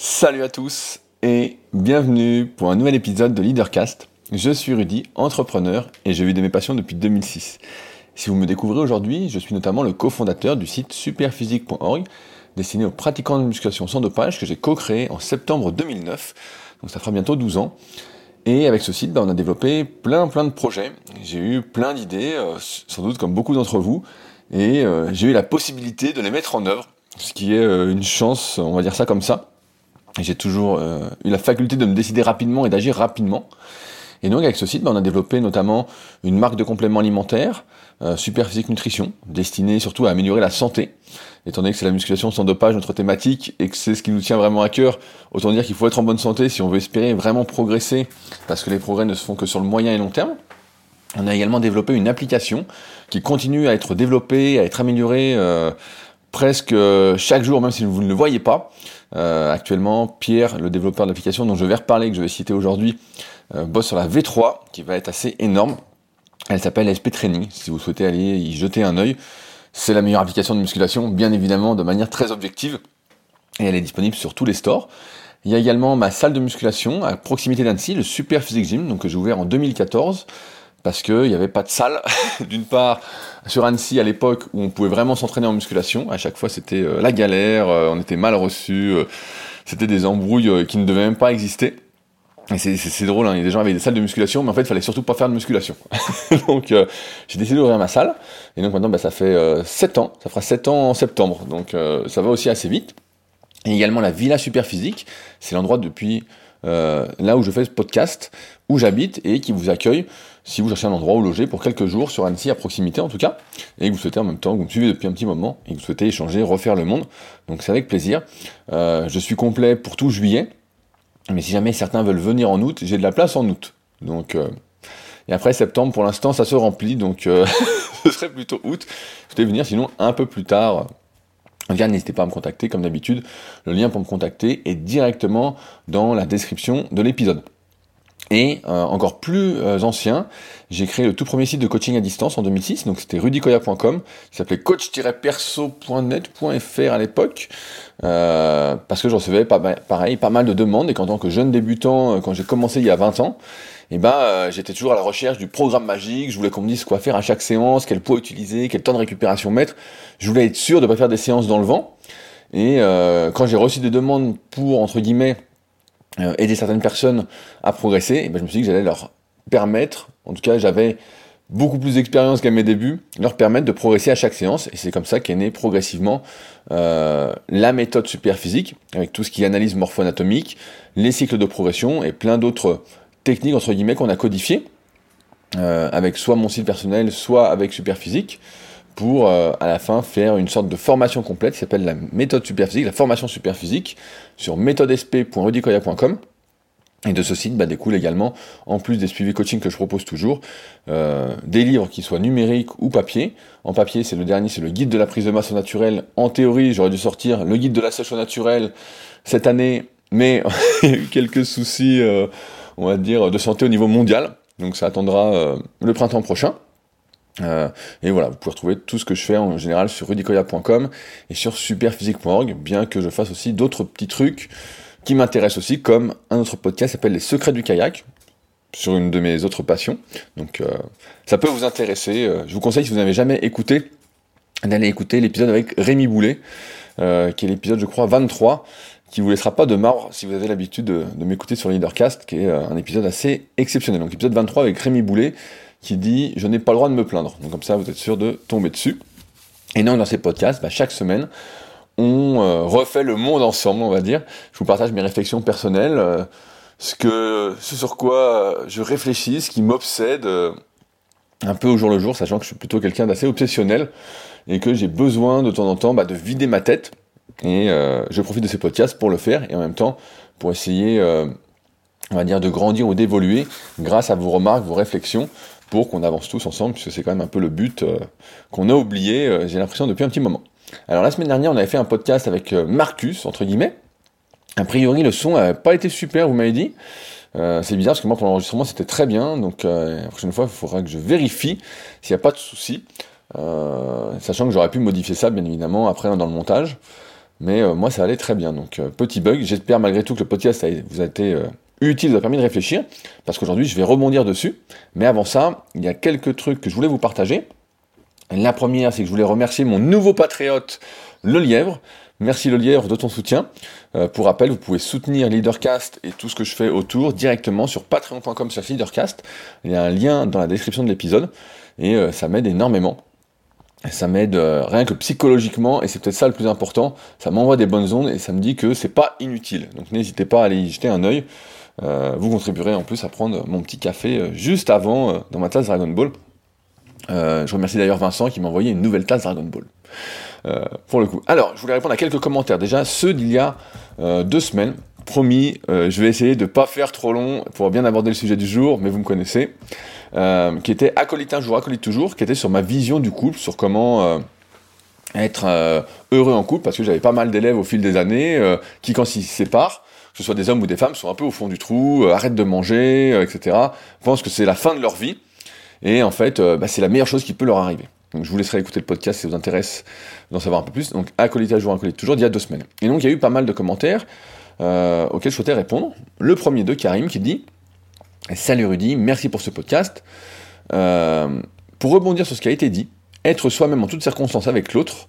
Salut à tous et bienvenue pour un nouvel épisode de Leadercast. Je suis Rudy, entrepreneur et je vis de mes passions depuis 2006. Si vous me découvrez aujourd'hui, je suis notamment le cofondateur du site superphysique.org destiné aux pratiquants de musculation sans dopage que j'ai co-créé en septembre 2009. Donc ça fera bientôt 12 ans. Et avec ce site, bah, on a développé plein plein de projets. J'ai eu plein d'idées, euh, sans doute comme beaucoup d'entre vous, et euh, j'ai eu la possibilité de les mettre en œuvre, ce qui est euh, une chance, on va dire ça comme ça. J'ai toujours eu la faculté de me décider rapidement et d'agir rapidement. Et donc avec ce site, bah, on a développé notamment une marque de compléments alimentaires, euh, Super Physique Nutrition, destinée surtout à améliorer la santé. Étant donné que c'est la musculation sans dopage, notre thématique, et que c'est ce qui nous tient vraiment à cœur, autant dire qu'il faut être en bonne santé si on veut espérer vraiment progresser, parce que les progrès ne se font que sur le moyen et long terme. On a également développé une application qui continue à être développée, à être améliorée euh, presque euh, chaque jour, même si vous ne le voyez pas. Euh, actuellement, Pierre, le développeur de l'application dont je vais reparler, que je vais citer aujourd'hui, bosse sur la V3, qui va être assez énorme. Elle s'appelle SP Training, si vous souhaitez aller y jeter un œil. C'est la meilleure application de musculation, bien évidemment, de manière très objective. Et elle est disponible sur tous les stores. Il y a également ma salle de musculation à proximité d'Annecy, le Super Physique Gym, donc que j'ai ouvert en 2014 parce qu'il n'y avait pas de salle. D'une part, sur Annecy à l'époque où on pouvait vraiment s'entraîner en musculation, à chaque fois c'était euh, la galère, euh, on était mal reçu, euh, c'était des embrouilles qui ne devaient même pas exister. Et c'est drôle, hein. des gens avec des salles de musculation, mais en fait, il fallait surtout pas faire de musculation. donc, euh, j'ai décidé d'ouvrir ma salle. Et donc maintenant, bah, ça fait euh, 7 ans. Ça fera 7 ans en septembre. Donc, euh, ça va aussi assez vite. Et également la Villa Super Physique. C'est l'endroit depuis euh, là où je fais ce podcast, où j'habite et qui vous accueille si vous cherchez un endroit où loger pour quelques jours sur Annecy, à proximité en tout cas, et que vous souhaitez en même temps, que vous me suivez depuis un petit moment, et que vous souhaitez échanger, refaire le monde. Donc c'est avec plaisir. je suis complet pour tout juillet. Mais si jamais certains veulent venir en août, j'ai de la place en août. Donc, euh, et après septembre, pour l'instant, ça se remplit, donc euh, ce serait plutôt août. Je vais venir sinon un peu plus tard. N'hésitez pas à me contacter comme d'habitude. Le lien pour me contacter est directement dans la description de l'épisode. Et euh, encore plus euh, ancien, j'ai créé le tout premier site de coaching à distance en 2006, donc c'était rudicoya.com, qui s'appelait coach-perso.net.fr à l'époque, euh, parce que je recevais pas, pareil pas mal de demandes, et qu'en tant que jeune débutant, quand j'ai commencé il y a 20 ans, et eh ben j'étais toujours à la recherche du programme magique, je voulais qu'on me dise quoi faire à chaque séance, quel poids utiliser, quel temps de récupération mettre, je voulais être sûr de ne pas faire des séances dans le vent, et quand j'ai reçu des demandes pour, entre guillemets, euh, aider certaines personnes à progresser, et ben je me suis dit que j'allais leur permettre, en tout cas j'avais beaucoup plus d'expérience qu'à mes débuts, leur permettre de progresser à chaque séance, et c'est comme ça qu'est née progressivement euh, la méthode super physique, avec tout ce qui est analyse morpho-anatomique, les cycles de progression et plein d'autres techniques entre guillemets qu'on a codifiées, euh, avec soit mon site personnel, soit avec super physique pour euh, à la fin faire une sorte de formation complète qui s'appelle la méthode superphysique, la formation superphysique sur méthodesp.rudicoya.com. Et de ce site bah, découle également, en plus des suivis coaching que je propose toujours, euh, des livres qui soient numériques ou papier. En papier, c'est le dernier, c'est le guide de la prise de masse naturelle. En théorie, j'aurais dû sortir le guide de la sèche au naturel cette année, mais quelques soucis, euh, on va dire, de santé au niveau mondial. Donc ça attendra le printemps prochain. Euh, et voilà, vous pouvez retrouver tout ce que je fais en général sur rudicoya.com et sur superphysique.org, bien que je fasse aussi d'autres petits trucs qui m'intéressent aussi, comme un autre podcast qui s'appelle Les Secrets du kayak, sur une de mes autres passions. Donc euh, ça peut vous intéresser. Euh, je vous conseille, si vous n'avez jamais écouté, d'aller écouter l'épisode avec Rémi Boulet, qui est l'épisode, je crois, 23, qui vous laissera pas de marre si vous avez l'habitude de, m'écouter sur Leadercast, qui est un épisode assez exceptionnel. Donc épisode 23 avec Rémi Boulet, qui dit je n'ai pas le droit de me plaindre. Donc comme ça, vous êtes sûr de tomber dessus. Et donc dans ces podcasts, bah, chaque semaine, on euh, refait le monde ensemble, on va dire. Je vous partage mes réflexions personnelles, euh, ce que, ce sur quoi euh, je réfléchis, ce qui m'obsède un peu au jour le jour, sachant que je suis plutôt quelqu'un d'assez obsessionnel et que j'ai besoin de temps en temps bah, de vider ma tête. Et je profite de ces podcasts pour le faire et en même temps pour essayer, on va dire, de grandir ou d'évoluer grâce à vos remarques, vos réflexions pour qu'on avance tous ensemble, puisque c'est quand même un peu le but euh, qu'on a oublié, euh, j'ai l'impression, depuis un petit moment. Alors la semaine dernière, on avait fait un podcast avec euh, Marcus, entre guillemets. A priori, le son n'a pas été super, vous m'avez dit. c'est bizarre parce que moi, pour l'enregistrement, c'était très bien. Donc la prochaine fois, il faudra que je vérifie s'il n'y a pas de souci. sachant que j'aurais pu modifier ça, bien évidemment, après dans le montage. Mais moi, ça allait très bien. Donc, petit bug. J'espère malgré tout que le podcast vous a été utile, vous a permis de réfléchir, parce qu'aujourd'hui, je vais rebondir dessus. Mais avant ça, il y a quelques trucs que je voulais vous partager. La première, c'est que je voulais remercier mon nouveau patriote, le lièvre. Merci le lièvre de ton soutien. Euh, pour rappel, vous pouvez soutenir Leadercast et tout ce que je fais autour directement sur patreon.com leadercast. Il y a un lien dans la description de l'épisode et euh, ça m'aide énormément. Ça m'aide euh, rien que psychologiquement et c'est peut-être ça le plus important. Ça m'envoie des bonnes ondes et ça me dit que c'est pas inutile. Donc n'hésitez pas à aller y jeter un œil. vous contribuerez en plus à prendre mon petit café juste avant dans ma tasse Dragon Ball. je remercie d'ailleurs Vincent qui m'a envoyé une nouvelle tasse Dragon Ball. Euh, pour le coup. Alors, je voulais répondre à quelques commentaires. Déjà, ceux d'il y a euh, deux semaines. Promis, euh, je vais essayer de pas faire trop long pour bien aborder le sujet du jour, mais vous me connaissez. Qui était acolyte un jour, acolyte toujours, qui était sur ma vision du couple, sur comment être heureux en couple, parce que j'avais pas mal d'élèves au fil des années qui, quand ils se séparent, que ce soit des hommes ou des femmes, sont un peu au fond du trou, arrêtent de manger, etc. Pensent que c'est la fin de leur vie. Et en fait, bah, c'est la meilleure chose qui peut leur arriver. Donc je vous laisserai écouter le podcast si ça vous intéresse d'en savoir un peu plus. Donc acolyte à jour, acolyte toujours, il y a deux semaines. Et donc il y a eu pas mal de commentaires euh, auxquels je souhaitais répondre. Le premier de Karim qui dit Salut Rudy, merci pour ce podcast. Euh, pour rebondir sur ce qui a été dit, être soi-même en toutes circonstances avec l'autre,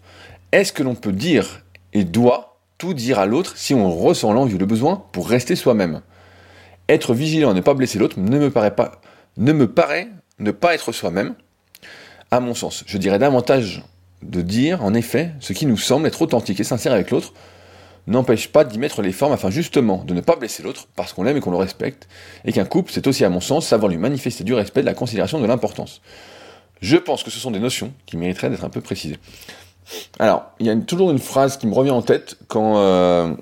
est-ce que l'on peut dire et doit tout dire à l'autre si on ressent l'envie ou le besoin pour rester soi-même? Être vigilant et ne pas blesser l'autre ne me paraît pas ne me paraît ne pas être soi-même à mon sens. Je dirais davantage de dire, en effet, ce qui nous semble être authentique et sincère avec l'autre, n'empêche pas d'y mettre les formes afin justement de ne pas blesser l'autre parce qu'on l'aime et qu'on le respecte, et qu'un couple, c'est aussi à mon sens savoir lui manifester du respect, de la considération, de l'importance. Je pense que ce sont des notions qui mériteraient d'être un peu précisées. Alors, il y a toujours une phrase qui me revient en tête quand euh,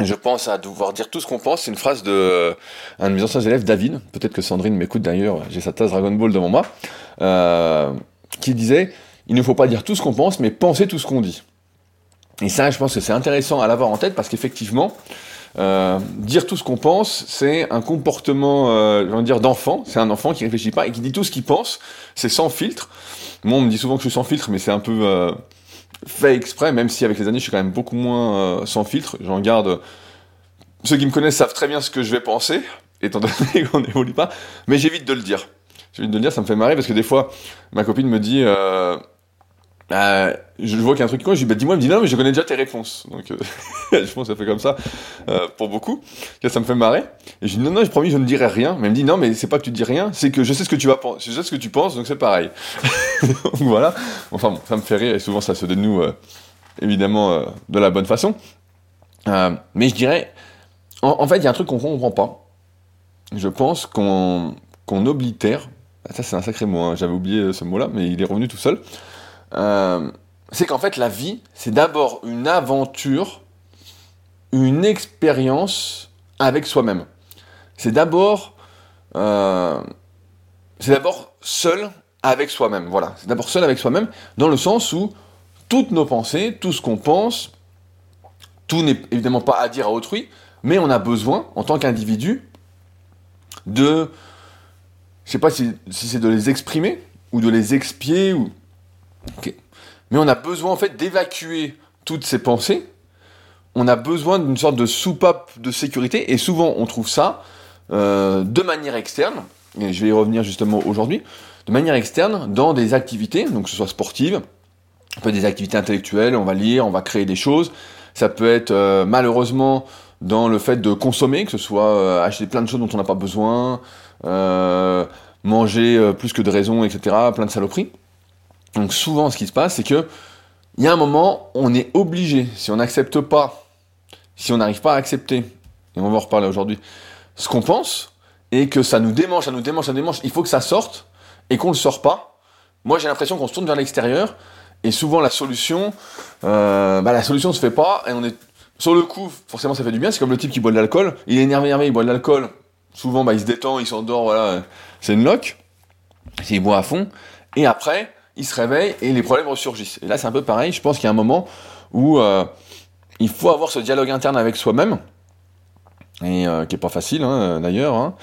je pense à devoir dire tout ce qu'on pense. C'est une phrase de euh, de mes anciens élèves, David. Peut-être que Sandrine m'écoute d'ailleurs. J'ai sa tasse Dragon Ball devant moi. Euh, qui disait il ne faut pas dire tout ce qu'on pense, mais penser tout ce qu'on dit. Et ça, je pense que c'est intéressant à l'avoir en tête parce qu'effectivement, euh, dire tout ce qu'on pense, c'est un comportement, euh, dire, d'enfant. C'est un enfant qui réfléchit pas et qui dit tout ce qu'il pense. C'est sans filtre. Moi, on me dit souvent que je suis sans filtre, mais c'est un peu euh, fait exprès, même si avec les années, je suis quand même beaucoup moins euh, sans filtre. J'en garde. Ceux qui me connaissent savent très bien ce que je vais penser, étant donné qu'on n'évolue pas, mais j'évite de le dire envie de le dire, ça me fait marrer parce que des fois, ma copine me dit, euh, euh, je vois qu'il y a un truc quoi, je dis, bah dis-moi, elle me dit non, mais je connais déjà tes réponses. Donc, euh, je pense que ça fait comme ça euh, pour beaucoup. ça me fait marrer. Et je dis, non, non, j'ai promis, je ne dirai rien. Mais elle me dit, non, mais c'est pas que tu dis rien, c'est que je sais ce que tu vas penser, je sais ce que tu penses, donc c'est pareil. donc voilà. Enfin bon, ça me fait rire et souvent ça se dénoue, euh, évidemment, euh, de la bonne façon. mais je dirais, en, fait, il y a un truc qu'on comprend pas. Je pense qu'on qu'on oblitère ah, ça c'est un sacré mot, hein. j'avais oublié ce mot-là, mais il est revenu tout seul. Euh, c'est qu'en fait la vie, c'est d'abord une aventure, une expérience avec soi-même. C'est d'abord, euh, c'est d'abord seul avec soi-même. Voilà, c'est d'abord seul avec soi-même, dans le sens où toutes nos pensées, tout ce qu'on pense, tout n'est évidemment pas à dire à autrui, mais on a besoin, en tant qu'individu, de je sais pas si, c'est de les exprimer ou de les expier ou. Mais on a besoin en fait d'évacuer toutes ces pensées. On a besoin d'une sorte de soupape de sécurité et souvent on trouve ça euh, de manière externe. Et je vais y revenir justement aujourd'hui. De manière externe dans des activités, donc que ce soit sportive, peut être des activités intellectuelles, on va lire, on va créer des choses. Ça peut être euh, malheureusement dans le fait de consommer, que ce soit euh, acheter plein de choses dont on n'a pas besoin, manger plus que de raison, etc., plein de saloperies. Donc souvent, ce qui se passe, c'est que il y a un moment, on est obligé, si on n'accepte pas, si on n'arrive pas à accepter, et on va en reparler aujourd'hui, ce qu'on pense, et que ça nous démange, ça nous démange, ça nous démange, il faut que ça sorte, et qu'on le sort pas. Moi, j'ai l'impression qu'on se tourne vers l'extérieur, et souvent la solution, euh, bah, la solution se fait pas, et on est sur le coup, forcément, ça fait du bien. C'est comme le type qui boit de l'alcool. Il est énervé, énervé, il boit de l'alcool souvent bah, il se détend, il s'endort, voilà, c'est une loque, il boit à fond, et après, il se réveille et les problèmes ressurgissent. Et là, c'est un peu pareil, je pense qu'il y a un moment où euh, il faut avoir ce dialogue interne avec soi-même, et euh, qui est pas facile hein, d'ailleurs, hein.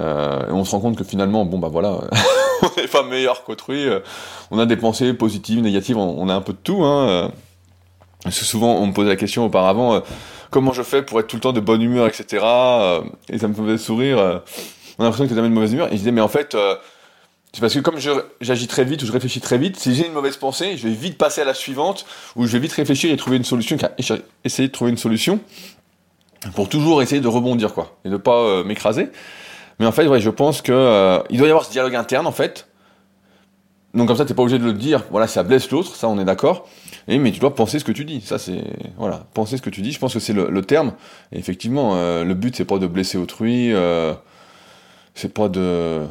euh, et on se rend compte que finalement, bon bah voilà, on n'est pas meilleur qu'autrui, on a des pensées positives, négatives, on, a un peu de tout, hein, souvent, on me posait la question auparavant, comment je fais pour être tout le temps de bonne humeur, etc. et ça me faisait sourire. on a l'impression que tu jamais de mauvaise humeur. Et je disais, mais en fait, c'est parce que comme j'agis très vite ou je réfléchis très vite, si j'ai une mauvaise pensée, je vais vite passer à la suivante, ou je vais vite réfléchir et trouver une solution, essayer de trouver une solution, pour toujours essayer de rebondir, quoi, et de pas euh, m'écraser. Mais en fait, ouais, je pense que euh, il doit y avoir ce dialogue interne, en fait. Donc comme ça, t'es pas obligé de le dire. Voilà, ça blesse l'autre, ça, on est d'accord. Et mais tu dois penser ce que tu dis. Ça, c'est voilà, penser ce que tu dis. Je pense que c'est le, terme. Et effectivement, euh, le but c'est pas de blesser autrui. c'est pas de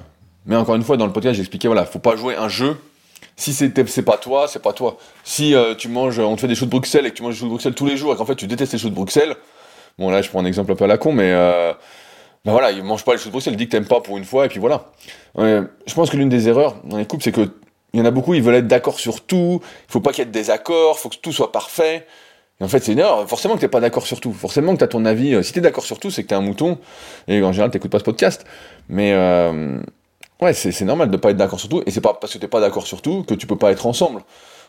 mais encore une fois, dans le podcast, j'expliquais, voilà, faut pas jouer un jeu. Si c'est pas toi, c'est pas toi. Si euh, tu manges, on te fait des choux de Bruxelles et que tu manges des choux de Bruxelles tous les jours et qu'en fait tu détestes les choux de Bruxelles, bon là je prends un exemple un peu à la con, mais euh, ben voilà, il mange pas les choux de Bruxelles, dit que t'aimes pas pour une fois et puis voilà. je pense que l'une des erreurs dans les couples, c'est que il y en a beaucoup, ils veulent être d'accord sur tout. Il faut pas qu'il y ait de désaccords, faut que tout soit parfait. Et en fait, c'est une erreur. Forcément que t'es pas d'accord sur tout. Forcément que t'as ton avis. Euh, si t'es d'accord sur tout, c'est que t'es un mouton. Et en général, t'écoutes pas ce podcast. Mais Ouais, c'est normal de pas être d'accord sur tout, et c'est pas parce que t'es pas d'accord sur tout que tu peux pas être ensemble.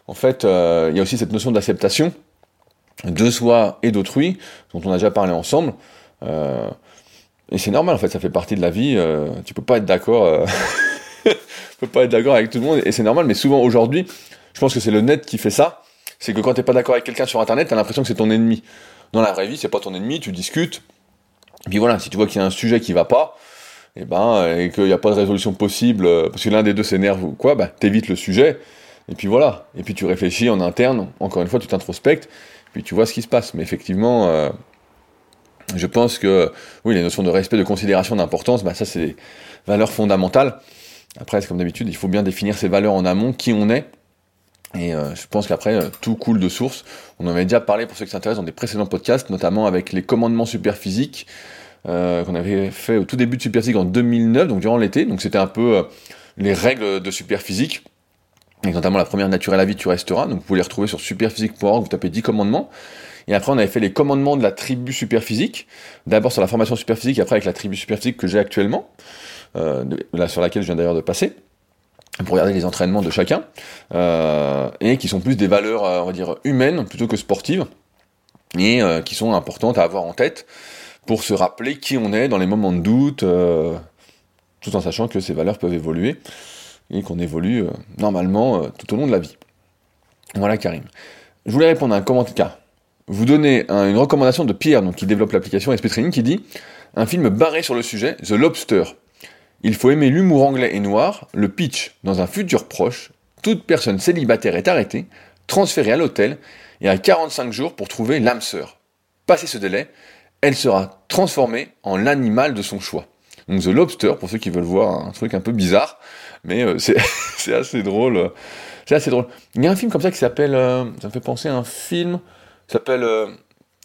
En fait, euh, il y a aussi cette notion d'acceptation de soi et d'autrui, dont on a déjà parlé ensemble. Euh, et c'est normal, en fait, ça fait partie de la vie. Euh, tu peux pas être d'accord. peux pas être d'accord avec tout le monde, et c'est normal. Mais souvent aujourd'hui, je pense que c'est le net qui fait ça. C'est que quand t'es pas d'accord avec quelqu'un sur Internet, t'as l'impression que c'est ton ennemi. Dans la vraie vie, c'est pas ton ennemi. Tu discutes. Et puis voilà, si tu vois qu'il y a un sujet qui va pas, et eh ben et qu'il n'y a pas de résolution possible euh, parce que l'un des deux s'énerve ou quoi, bah t'évites le sujet et puis voilà. Et puis tu réfléchis en interne. Encore une fois, tu t'introspectes puis tu vois ce qui se passe. Mais effectivement, euh, je pense que oui, les notions de respect, de considération, d'importance, bah ça c'est des valeurs fondamentales. Après, comme d'habitude, il faut bien définir ces valeurs en amont, qui on est. Et euh, je pense qu'après, tout coule de source. On en avait déjà parlé pour ceux qui s'intéressent dans des précédents podcasts, notamment avec les commandements superphysiques, euh, qu'on avait fait au tout début de Superphysique en 2009, donc durant l'été. Donc c'était un peu euh, les règles de Superphysique, et notamment la première Nature à la vie, tu resteras. Donc vous pouvez les retrouver sur superphysique.org, vous tapez 10 commandements. Et après, on avait fait les commandements de la tribu Superphysique. D'abord sur la formation Superphysique, après avec la tribu Superphysique que j'ai actuellement, euh, là, sur laquelle je viens d'ailleurs de passer pour regarder les entraînements de chacun, euh, et qui sont plus des valeurs, on va dire, humaines plutôt que sportives, et euh, qui sont importantes à avoir en tête pour se rappeler qui on est dans les moments de doute, euh, tout en sachant que ces valeurs peuvent évoluer et qu'on évolue euh, normalement euh, tout au long de la vie. Voilà Karim. Je voulais répondre à un commentaire. Vous donnez une recommandation de Pierre, donc qui développe l'application SP Training, qui dit un film barré sur le sujet, The Lobster. Il faut aimer l'humour anglais et noir, le pitch dans un futur proche, toute personne célibataire est arrêtée, transférée à l'hôtel et a 45 jours pour trouver l'âme sœur. Passé ce délai, elle sera transformée en l'animal de son choix. Donc The Lobster, pour ceux qui veulent voir un truc un peu bizarre, mais euh, c'est assez drôle. Euh, c'est assez drôle. Il y a un film comme ça qui s'appelle, euh, ça me fait penser à un film, s'appelle,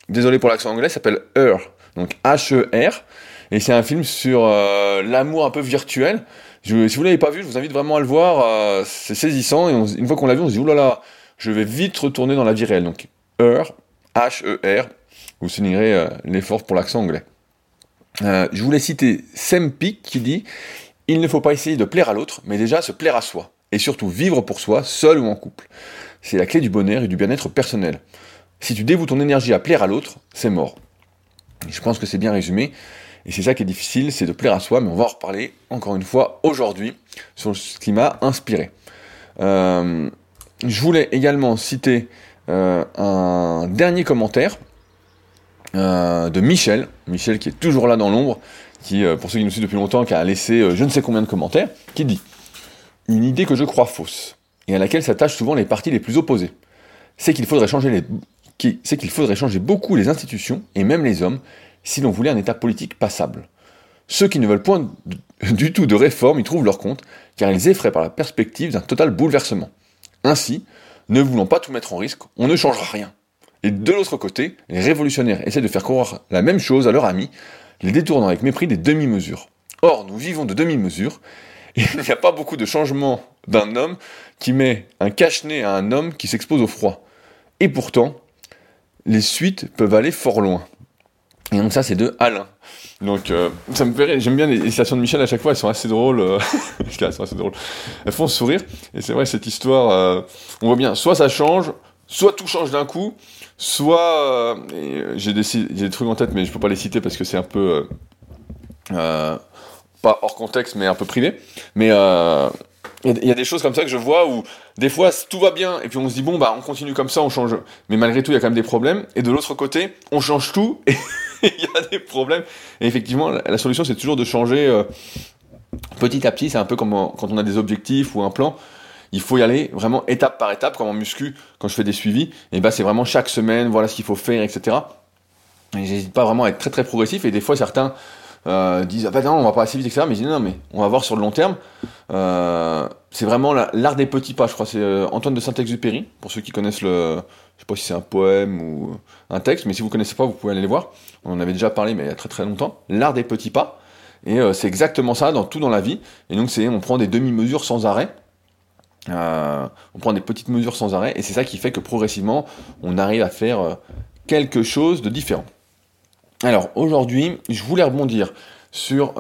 désolé pour l'accent anglais, s'appelle Her, donc H-E-R, et c'est un film sur l'amour un peu virtuel. Si vous l'avez pas vu, je vous invite vraiment à le voir. c'est saisissant et une fois qu'on l'a vu, on se dit oulala, je vais vite retourner dans la vie réelle. Donc Her, H-E-R, vous soulignerez euh, l'effort pour l'accent anglais. Euh, je voulais citer Sempic qui dit Il ne faut pas essayer de plaire à l'autre, mais déjà se plaire à soi. Et surtout vivre pour soi, seul ou en couple. C'est la clé du bonheur et du bien-être personnel. Si tu dévoues ton énergie à plaire à l'autre, c'est mort. je pense que c'est bien résumé. Et c'est ça qui est difficile, c'est de plaire à soi, mais on va en reparler encore une fois aujourd'hui sur ce qui m'a inspiré. Euh, je voulais également citer un dernier commentaire euh, de Michel, Michel qui est toujours là dans l'ombre, qui, euh, pour ceux qui nous suivent depuis longtemps, qui a laissé euh, je ne sais combien de commentaires, qui dit Une idée que je crois fausse, et à laquelle s'attachent souvent les partis les plus opposés, c'est qu'il faudrait changer les... c'est qu'il faudrait changer beaucoup les institutions, et même les hommes, si l'on voulait un état politique passable. Ceux qui ne veulent point du tout de réforme y trouvent leur compte, car ils effraient par la perspective d'un total bouleversement. Ainsi, ne voulant pas tout mettre en risque, on ne changera rien. Et de l'autre côté, les révolutionnaires essaient de faire croire la même chose à leurs amis, les détournant avec mépris des demi-mesures. Or, nous vivons de demi-mesures, et il n'y a pas beaucoup de changements d'un homme qui met un cache-nez à un homme qui s'expose au froid. Et pourtant, les suites peuvent aller fort loin. Et donc ça, c'est de Alain. Donc euh, ça me fait j'aime bien les, citations de Michel à chaque fois, elles sont assez drôles, euh, elles sont assez drôles. Elles font sourire, et c'est vrai, cette histoire, euh, on voit bien, soit ça change, soit tout change d'un coup, soit j'ai des, des, trucs en tête, mais je peux pas les citer parce que c'est un peu pas hors contexte, mais un peu privé. Mais il y, a des choses comme ça que je vois où des fois tout va bien et puis on se dit bon bah on continue comme ça, on change. Mais malgré tout il y a quand même des problèmes. Et de l'autre côté on change tout et il y a des problèmes. Et effectivement la, solution c'est toujours de changer euh, petit à petit. C'est un peu comme quand on a des objectifs ou un plan. Il faut y aller vraiment étape par étape comme en muscu quand je fais des suivis. Et bah c'est vraiment chaque semaine voilà ce qu'il faut faire etc. Et j'hésite pas vraiment à être très très progressif et des fois certains euh, disent ah bah non on va pas assez vite etc. Mais je dis non mais on va voir sur le long terme. Euh, c'est vraiment l'art des petits pas, je crois. C'est euh, Antoine de Saint-Exupéry, pour ceux qui connaissent le. Je sais pas si c'est un poème ou un texte, mais si vous connaissez pas, vous pouvez aller les voir. On en avait déjà parlé, mais il y a très très longtemps. L'art des petits pas. Et c'est exactement ça dans tout dans la vie. Et donc, c'est on prend des demi-mesures sans arrêt. On prend des petites mesures sans arrêt. Et c'est ça qui fait que progressivement, on arrive à faire quelque chose de différent. Alors, aujourd'hui, je voulais rebondir sur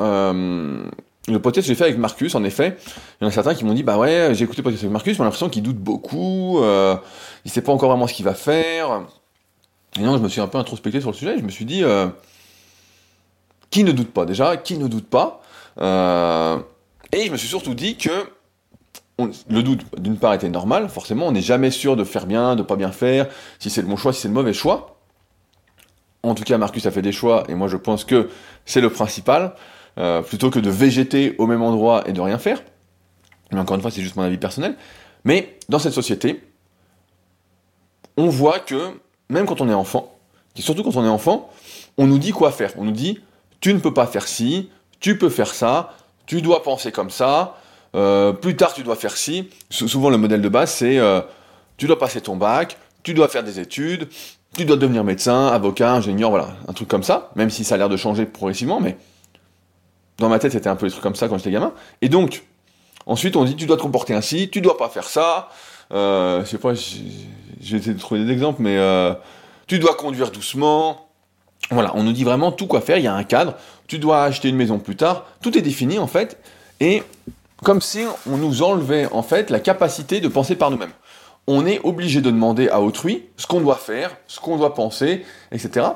le podcast que j'ai fait avec Marcus, en effet, il y en a certains qui m'ont dit Bah ouais, j'ai écouté le podcast avec Marcus, j'ai l'impression qu'il doute beaucoup, euh, il sait pas encore vraiment ce qu'il va faire. Et non, je me suis un peu introspecté sur le sujet, je me suis dit euh, Qui ne doute pas? Déjà Qui ne doute pas? Euh, Et je me suis surtout dit que le doute, d'une part, était normal, forcément, on n'est jamais sûr de faire bien, de pas bien faire, si c'est le bon choix, si c'est le mauvais choix. En tout cas, Marcus a fait des choix, et moi je pense que c'est le principal. Euh, plutôt que de végéter au même endroit et de rien faire. Mais encore une fois, c'est juste mon avis personnel. Mais dans cette société, on voit que même quand on est enfant, et surtout quand on est enfant, on nous dit quoi faire. On nous dit tu ne peux pas faire ci, tu peux faire ça, tu dois penser comme ça, euh, plus tard tu dois faire ci. Souvent le modèle de base c'est euh, tu dois passer ton bac, tu dois faire des études, tu dois devenir médecin, avocat, ingénieur, voilà, un truc comme ça, même si ça a l'air de changer progressivement, mais dans ma tête, c'était un peu des trucs comme ça quand j'étais gamin. Et donc, ensuite, on dit tu dois te comporter ainsi, tu dois pas faire ça. Euh, je sais pas, j'ai essayé de trouver des exemples, mais tu dois conduire doucement. Voilà, on nous dit vraiment tout quoi faire. Il y a un cadre. Tu dois acheter une maison plus tard. Tout est défini en fait. Et comme si on nous enlevait en fait la capacité de penser par nous-mêmes. On est obligé de demander à autrui ce qu'on doit faire, ce qu'on doit penser, etc.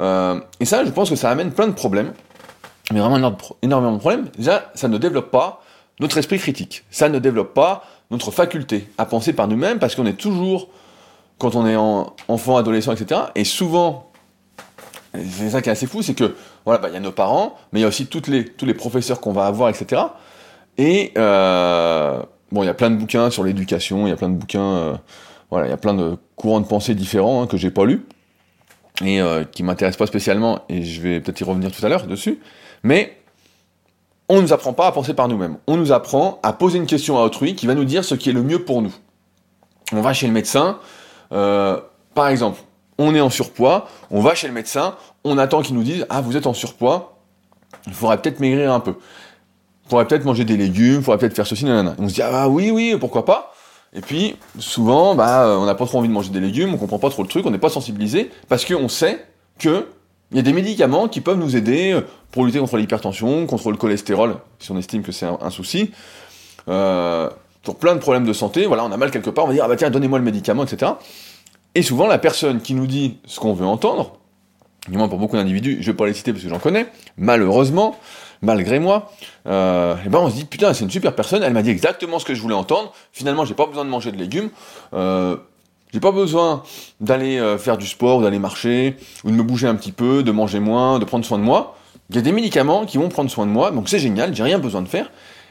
Euh, et ça, je pense que ça amène plein de problèmes mais vraiment énormément de problèmes. Déjà, ça ne développe pas notre esprit critique. Ça ne développe pas notre faculté à penser par nous-mêmes parce qu'on est toujours, quand on est enfant, adolescent, etc. Et souvent, c'est ça qui est assez fou, c'est que voilà, bah, il y a nos parents, mais il y a aussi les, tous les professeurs qu'on va avoir, etc. Et euh, bon, il y a plein de bouquins sur l'éducation, il y a plein de bouquins, euh, voilà, il y a plein de courants de pensée différents hein, que j'ai pas lus et euh, qui m'intéressent pas spécialement, et je vais peut-être y revenir tout à l'heure dessus. Mais on ne nous apprend pas à penser par nous-mêmes. On nous apprend à poser une question à autrui qui va nous dire ce qui est le mieux pour nous. On va chez le médecin, euh, par exemple, on est en surpoids, on va chez le médecin, on attend qu'il nous dise ah vous êtes en surpoids, il faudrait peut-être maigrir un peu, faudrait peut-être manger des légumes, faudrait peut-être faire ceci, nanana. On se dit ah oui oui pourquoi pas. Et puis souvent bah on n'a pas trop envie de manger des légumes, on comprend pas trop le truc, on n'est pas sensibilisé parce qu'on sait que il y a des médicaments qui peuvent nous aider euh, pour lutter contre l'hypertension, contre le cholestérol, si on estime que c'est un, souci. Euh, pour plein de problèmes de santé, voilà, on a mal quelque part, on va dire, ah bah tiens, donnez-moi le médicament, etc. Et souvent, la personne qui nous dit ce qu'on veut entendre, du moins pour beaucoup d'individus, je vais pas les citer parce que j'en connais, malheureusement, malgré moi, euh, ben on se dit, putain, c'est une super personne, elle m'a dit exactement ce que je voulais entendre, finalement, j'ai pas besoin de manger de légumes, euh, j'ai pas besoin d'aller euh, faire du sport, d'aller marcher, ou de me bouger un petit peu, de manger moins, de prendre soin de moi. Il y a des médicaments qui vont prendre soin de moi, donc c'est génial, j'ai rien besoin de faire.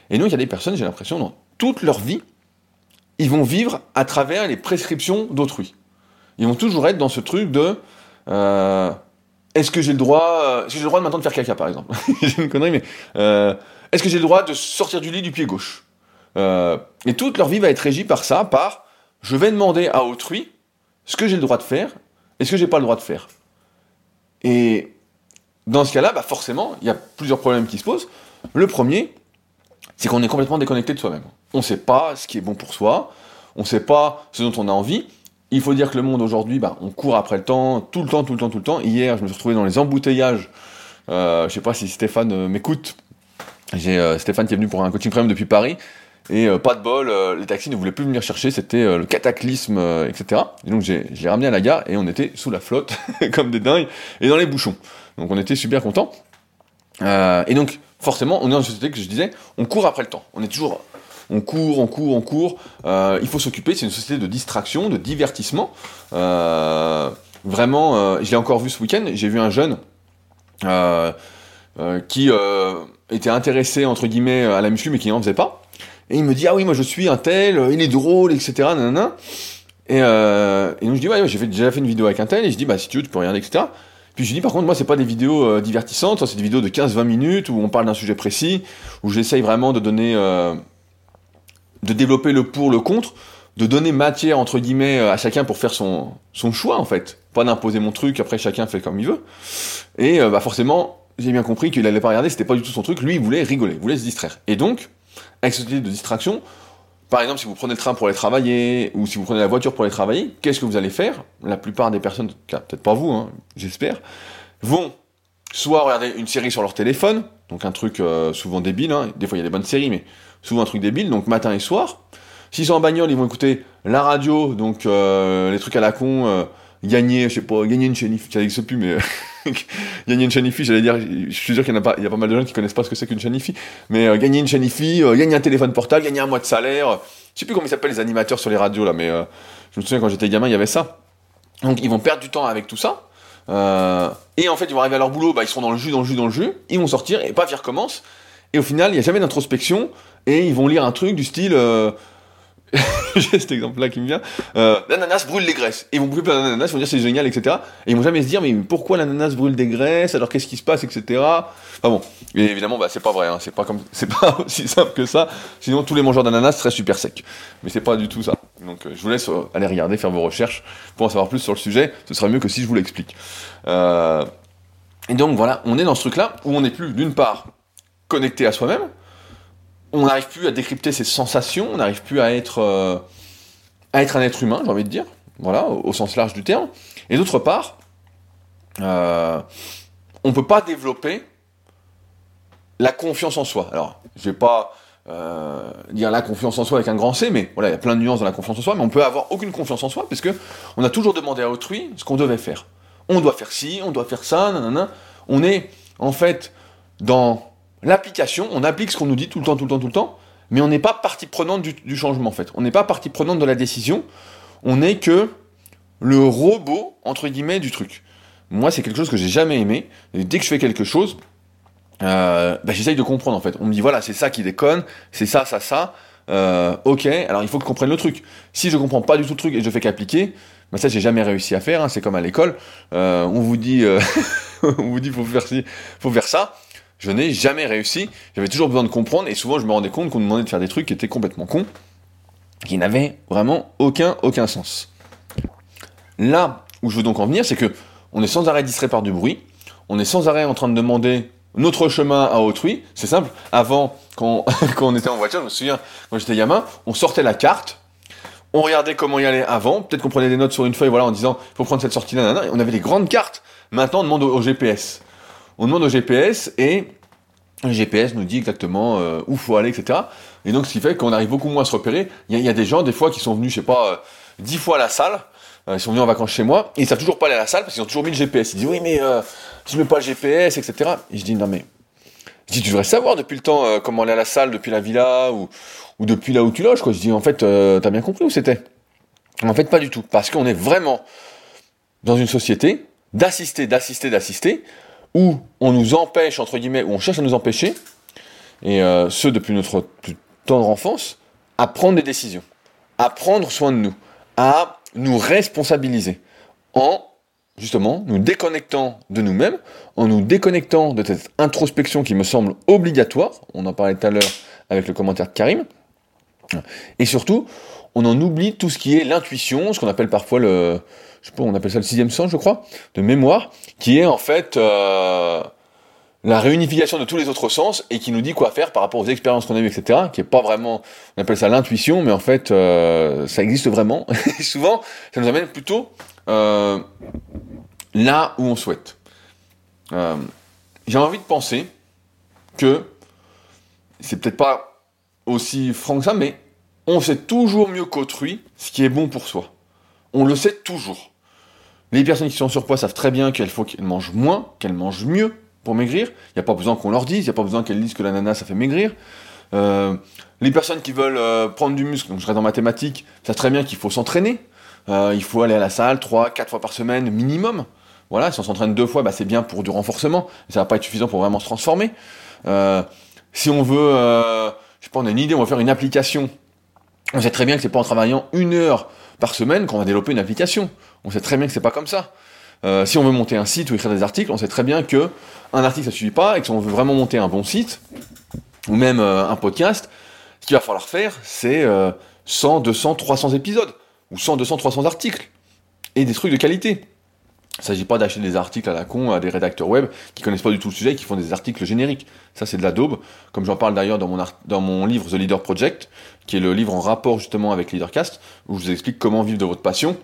Et donc il y a des personnes, j'ai l'impression, dans toute leur vie, ils vont vivre à travers les prescriptions d'autrui. Ils vont toujours être dans ce truc de est-ce que j'ai le droit, euh, j'ai le droit de maintenant de faire caca par exemple J'ai une connerie, mais est-ce que j'ai le droit de sortir du lit du pied gauche Et toute leur vie va être régie par ça, par je vais demander à autrui ce que j'ai le droit de faire et ce que j'ai pas le droit de faire. Et dans ce cas-là, bah forcément, il y a plusieurs problèmes qui se posent. Le premier, c'est qu'on est complètement déconnecté de soi-même. On ne sait pas ce qui est bon pour soi, on ne sait pas ce dont on a envie. Il faut dire que le monde aujourd'hui, bah, on court après le temps, tout le temps, tout le temps, tout le temps. Hier, je me suis retrouvé dans les embouteillages. Euh, je sais pas si Stéphane euh, m'écoute. J'ai euh, Stéphane qui est venu pour un coaching premium depuis Paris. Et euh, pas de bol, les taxis ne voulaient plus venir chercher, c'était le cataclysme, etc. Et donc j'ai, je ramené à la gare et on était sous la flotte, comme des dingues, et dans les bouchons. Donc on était super contents. et donc forcément, on est dans une société que je disais, on court après le temps. On est toujours, on court, on court, on court. il faut s'occuper. C'est une société de distraction, de divertissement. vraiment, je l'ai encore vu ce week-end. J'ai vu un jeune qui était intéressé entre guillemets à la muscu, mais qui n'en faisait pas. Et il me dit, ah oui, moi je suis un tel, euh, il est drôle, etc. Et, euh, donc je dis, ouais, j'ai déjà fait une vidéo avec un tel, et je dis, bah si tu veux, tu peux regarder, etc. Puis je dis, par contre, moi, c'est pas des vidéos euh, divertissantes, c'est des vidéos de 15-20 minutes où on parle d'un sujet précis, où j'essaye vraiment de donner, euh, de développer le pour, le contre, de donner matière, entre guillemets, à chacun pour faire son, son choix, en fait. Pas d'imposer mon truc, après chacun fait comme il veut. Et bah forcément, j'ai bien compris qu'il allait pas regarder, c'était pas du tout son truc, lui, il voulait rigoler, il voulait se distraire. Et donc, avec ce type de distraction, par exemple, si vous prenez le train pour aller travailler, ou si vous prenez la voiture pour aller travailler, qu'est-ce que vous allez faire? La plupart des personnes, peut-être pas vous, hein, j'espère, vont soit regarder une série sur leur téléphone, donc un truc euh, souvent débile, hein, des fois il y a des bonnes séries, mais souvent un truc débile, donc matin et soir. S'ils sont en bagnole, ils vont écouter la radio, donc euh, les trucs à la con, euh, gagner, je sais pas, gagner une chaîne, ça plus, mais gagner une chaîne j'allais dire, je suis sûr qu'il y, a pas, il y a pas mal de gens qui connaissent pas ce que c'est qu'une chaîne mais gagner une chaîne gagner un téléphone portable, gagner un mois de salaire, je sais plus comment ils s'appellent les animateurs sur les radios là, mais je me souviens quand j'étais gamin, il y avait ça. Donc ils vont perdre du temps avec tout ça, et en fait ils vont arriver à leur boulot, bah, ils sont dans le jus, dans le jus, dans le jus, ils vont sortir, et paf, ils recommencent, et au final, il n'y a jamais d'introspection, et ils vont lire un truc du style j'ai cet exemple-là qui me vient. Euh, l'ananas brûle les graisses. Ils vont bouffer plein d'ananas, ils vont dire c'est génial, etc. Et ils vont jamais se dire mais pourquoi l'ananas brûle des graisses? Alors qu'est-ce qui se passe, etc. Enfin bon, et évidemment, bah, c'est pas vrai. Hein. C'est pas comme, pas aussi simple que ça. Sinon, tous les mangeurs d'ananas seraient super secs. Mais c'est pas du tout ça. Donc, euh, je vous laisse euh, aller regarder, faire vos recherches pour en savoir plus sur le sujet. Ce serait mieux que si je vous l'explique. Et donc voilà, on est dans ce truc-là où on n'est plus d'une part connecté à soi-même on n'arrive plus à décrypter ses sensations, on n'arrive plus à être, euh, à être un être humain, j'ai envie de dire, voilà, au, sens large du terme. Et d'autre part, euh, on ne peut pas développer la confiance en soi. Alors, je vais pas euh, dire la confiance en soi avec un grand C, mais voilà, il y a plein de nuances dans la confiance en soi, mais on peut avoir aucune confiance en soi, parce que on a toujours demandé à autrui ce qu'on devait faire. On doit faire ci, on doit faire ça, nanana. On est, en fait, dans l'application, on applique ce qu'on nous dit tout le temps, tout le temps, tout le temps, mais on n'est pas partie prenante du, changement en fait. On n'est pas partie prenante de la décision. On n'est que le robot entre guillemets du truc. Moi, c'est quelque chose que j'ai jamais aimé. Et dès que je fais quelque chose, euh, bah, j'essaye de comprendre en fait. On me dit voilà, c'est ça qui déconne, c'est ça, ça, ça. Euh, ok, alors il faut que je comprenne le truc. Si je comprends pas du tout le truc et je fais qu'appliquer, bah ça j'ai jamais réussi à faire. Hein. c'est comme à l'école, euh, on vous dit, on vous dit faut faut faire ça je n'ai jamais réussi. J'avais toujours besoin de comprendre et souvent je me rendais compte qu'on me demandait de faire des trucs qui étaient complètement cons, qui n'avaient vraiment aucun, aucun sens. Là où je veux donc en venir, c'est que on est sans arrêt distrait par du bruit, on est sans arrêt en train de demander notre chemin à autrui. C'est simple. Avant, quand, on était en voiture, je me souviens, quand j'étais gamin, on sortait la carte, on regardait comment y aller avant, peut-être qu'on prenait des notes sur une feuille, voilà, en disant, faut prendre cette sortie-là, on avait des grandes cartes. Maintenant, on demande au GPS on demande au GPS et le GPS nous dit exactement euh, où faut aller, etc. Et donc, ce qui fait qu'on arrive beaucoup moins à se repérer. Il y, a des gens, des fois, qui sont venus, je sais pas, euh, dix fois à la salle. Euh, ils sont venus en vacances chez moi et ils savent toujours pas aller à la salle parce qu'ils ont toujours mis le GPS. Ils disent oui, mais si je mets pas le GPS, etc. Et je dis non, mais je dis, tu devrais savoir depuis le temps comment aller à la salle, depuis la villa ou, depuis là où tu loges. Je dis en fait, t'as bien compris où c'était. En fait, pas du tout. Parce qu'on est vraiment dans une société d'assister, d'assister, d'assister où on nous empêche, entre guillemets, où on cherche à nous empêcher, et euh, ce depuis notre plus tendre enfance, à prendre des décisions, à prendre soin de nous, à nous responsabiliser, en justement nous déconnectant de nous-mêmes, en nous déconnectant de cette introspection qui me semble obligatoire, on en parlait tout à l'heure avec le commentaire de Karim, et surtout, on en oublie tout ce qui est l'intuition, ce qu'on appelle parfois le, je sais pas, on appelle ça le sixième sens, je crois, de mémoire, qui est en fait euh, la réunification de tous les autres sens et qui nous dit quoi faire par rapport aux expériences qu'on a eues, etc. Qui est pas vraiment, on appelle ça l'intuition, mais en fait, euh, ça existe vraiment. et souvent, ça nous amène plutôt euh, là où on souhaite. J'ai envie de penser que c'est peut-être pas aussi franc que ça, mais on sait toujours mieux qu'autrui ce qui est bon pour soi. On le sait toujours. Les personnes qui sont surpoids savent très bien qu'il faut qu'elles mangent moins, qu'elles mangent mieux pour maigrir. Il n'y a pas besoin qu'on leur dise, il n'y a pas besoin qu'elles disent que l'ananas ça fait maigrir. Euh, les personnes qui veulent euh, prendre du muscle, donc je reste en mathématiques, savent très bien qu'il faut s'entraîner. Euh, il faut aller à la salle 3, 4 fois par semaine minimum. Voilà, si on s'entraîne deux fois, bah, c'est bien pour du renforcement. Ça va pas être suffisant pour vraiment se transformer. si on veut, je sais pas, on a une idée, on va faire une application. On sait très bien que c'est pas en travaillant une heure par semaine qu'on va développer une application. On sait très bien que c'est pas comme ça. Euh, si on veut monter un site ou écrire des articles, on sait très bien que un article ça suffit pas et que si on veut vraiment monter un bon site ou même euh, un podcast, ce qu'il va falloir faire, c'est 100, 200, 300 épisodes ou 100, 200, 300 articles et des trucs de qualité. Il ne s'agit pas d'acheter des articles à la con à des rédacteurs web qui connaissent pas du tout le sujet et qui font des articles génériques. Ça, c'est de la daube. Comme j'en parle d'ailleurs dans dans mon livre The Leader Project, qui est le livre en rapport justement avec Leadercast, où je vous explique comment vivre de votre passion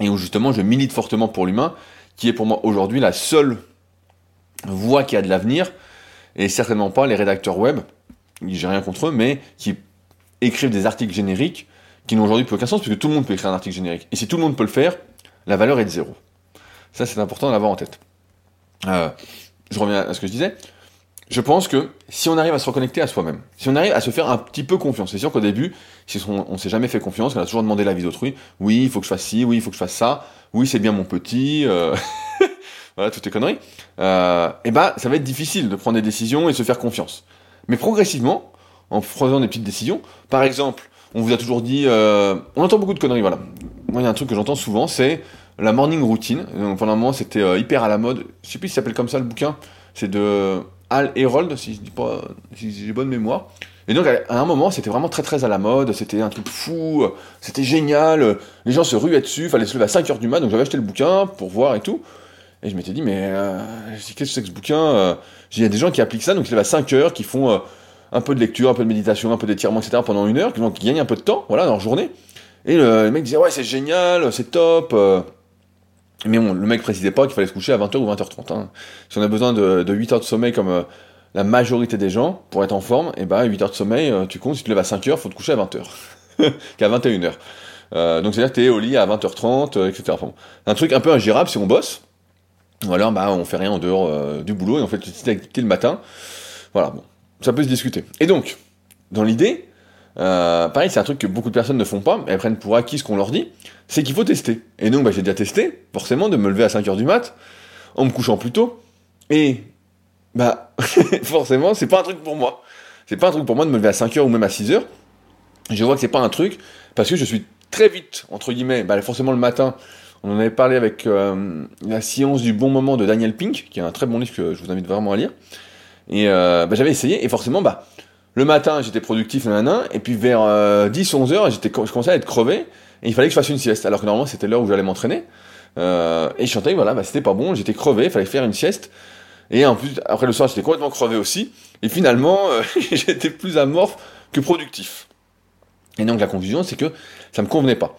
et où justement je milite fortement pour l'humain, qui est pour moi aujourd'hui la seule voie qui a de l'avenir, et certainement pas les rédacteurs web, j'ai rien contre eux, mais qui écrivent des articles génériques qui n'ont aujourd'hui plus aucun sens, puisque tout le monde peut écrire un article générique. Et si tout le monde peut le faire, la valeur est de zéro. Ça, c'est important de l'avoir en tête. Euh, je reviens à ce que je disais je pense que si on arrive à se reconnecter à soi-même, si on arrive à se faire un petit peu confiance, c'est sûr qu'au début, si on, ne s'est jamais fait confiance, on a toujours demandé l'avis d'autrui, oui, il faut que je fasse ci, oui, il faut que je fasse ça, oui, c'est bien mon petit, euh... voilà, toutes les conneries, euh, et ben, ça va être difficile de prendre des décisions et de se faire confiance. Mais progressivement, en faisant des petites décisions, par exemple, on vous a toujours dit, euh, on entend beaucoup de conneries, voilà. Moi, il y a un truc que j'entends souvent, c'est la morning routine. Donc pendant un moment, c'était euh, hyper à la mode. Je sais plus si ça s'appelle comme ça le bouquin. C'est de Al Herold, si je dis pas, si j'ai bonne mémoire. Et donc à un moment, c'était vraiment très très à la mode, c'était un truc fou, c'était génial, les gens se ruaient dessus, fallait se lever à 5h du mat, donc j'avais acheté le bouquin pour voir et tout. Et je m'étais dit, mais euh, qu'est-ce que c'est que ce bouquin euh, Il y a des gens qui appliquent ça, donc ils se lèvent à 5 h qui font euh, un peu de lecture, un peu de méditation, un peu d'étirement, etc. pendant une heure, qui gagnent un peu de temps, voilà, dans leur journée. Et le, le mec disait, ouais, c'est génial, c'est top. Mais bon, le mec précisait pas qu'il fallait se coucher à 20h ou 20h30. Hein. Si on a besoin de, de 8 heures de sommeil comme euh, la majorité des gens pour être en forme, et eh ben 8 heures de sommeil, euh, tu comptes, si tu te lèves à 5h, faut te coucher à 20h. Qu'à 21h. Euh, donc c'est-à-dire que t'es au lit à 20h30, etc. un truc un peu ingérable si on bosse. Ou alors bah, on fait rien en dehors du boulot et on fait une petite activité le matin. Voilà, bon. Ça peut se discuter. Et donc, dans l'idée, euh, pareil, c'est un truc que beaucoup de personnes ne font pas, elles prennent pour acquis ce qu'on leur dit, c'est qu'il faut tester. Et donc, bah, j'ai déjà testé, forcément, de me lever à 5h du mat, en me couchant plus tôt, et bah, forcément, c'est pas un truc pour moi. C'est pas un truc pour moi de me lever à 5h ou même à 6h. Je vois que c'est pas un truc, parce que je suis très vite, entre guillemets, bah, forcément le matin, on en avait parlé avec euh, La science du bon moment de Daniel Pink, qui est un très bon livre que je vous invite vraiment à lire. Et euh, bah, j'avais essayé, et forcément, le matin, j'étais productif, nanana, et puis vers 10, euh, 11 heures, j'étais, je commençais à être crevé, et il fallait que je fasse une sieste, alors que normalement, c'était l'heure où j'allais m'entraîner. Euh, et je chantais, voilà, bah, c'était pas bon, j'étais crevé, il fallait faire une sieste. Et en plus, après le soir, j'étais complètement crevé aussi. Et finalement, euh, j'étais plus amorphe que productif. Et donc, la conclusion, c'est que ça me convenait pas.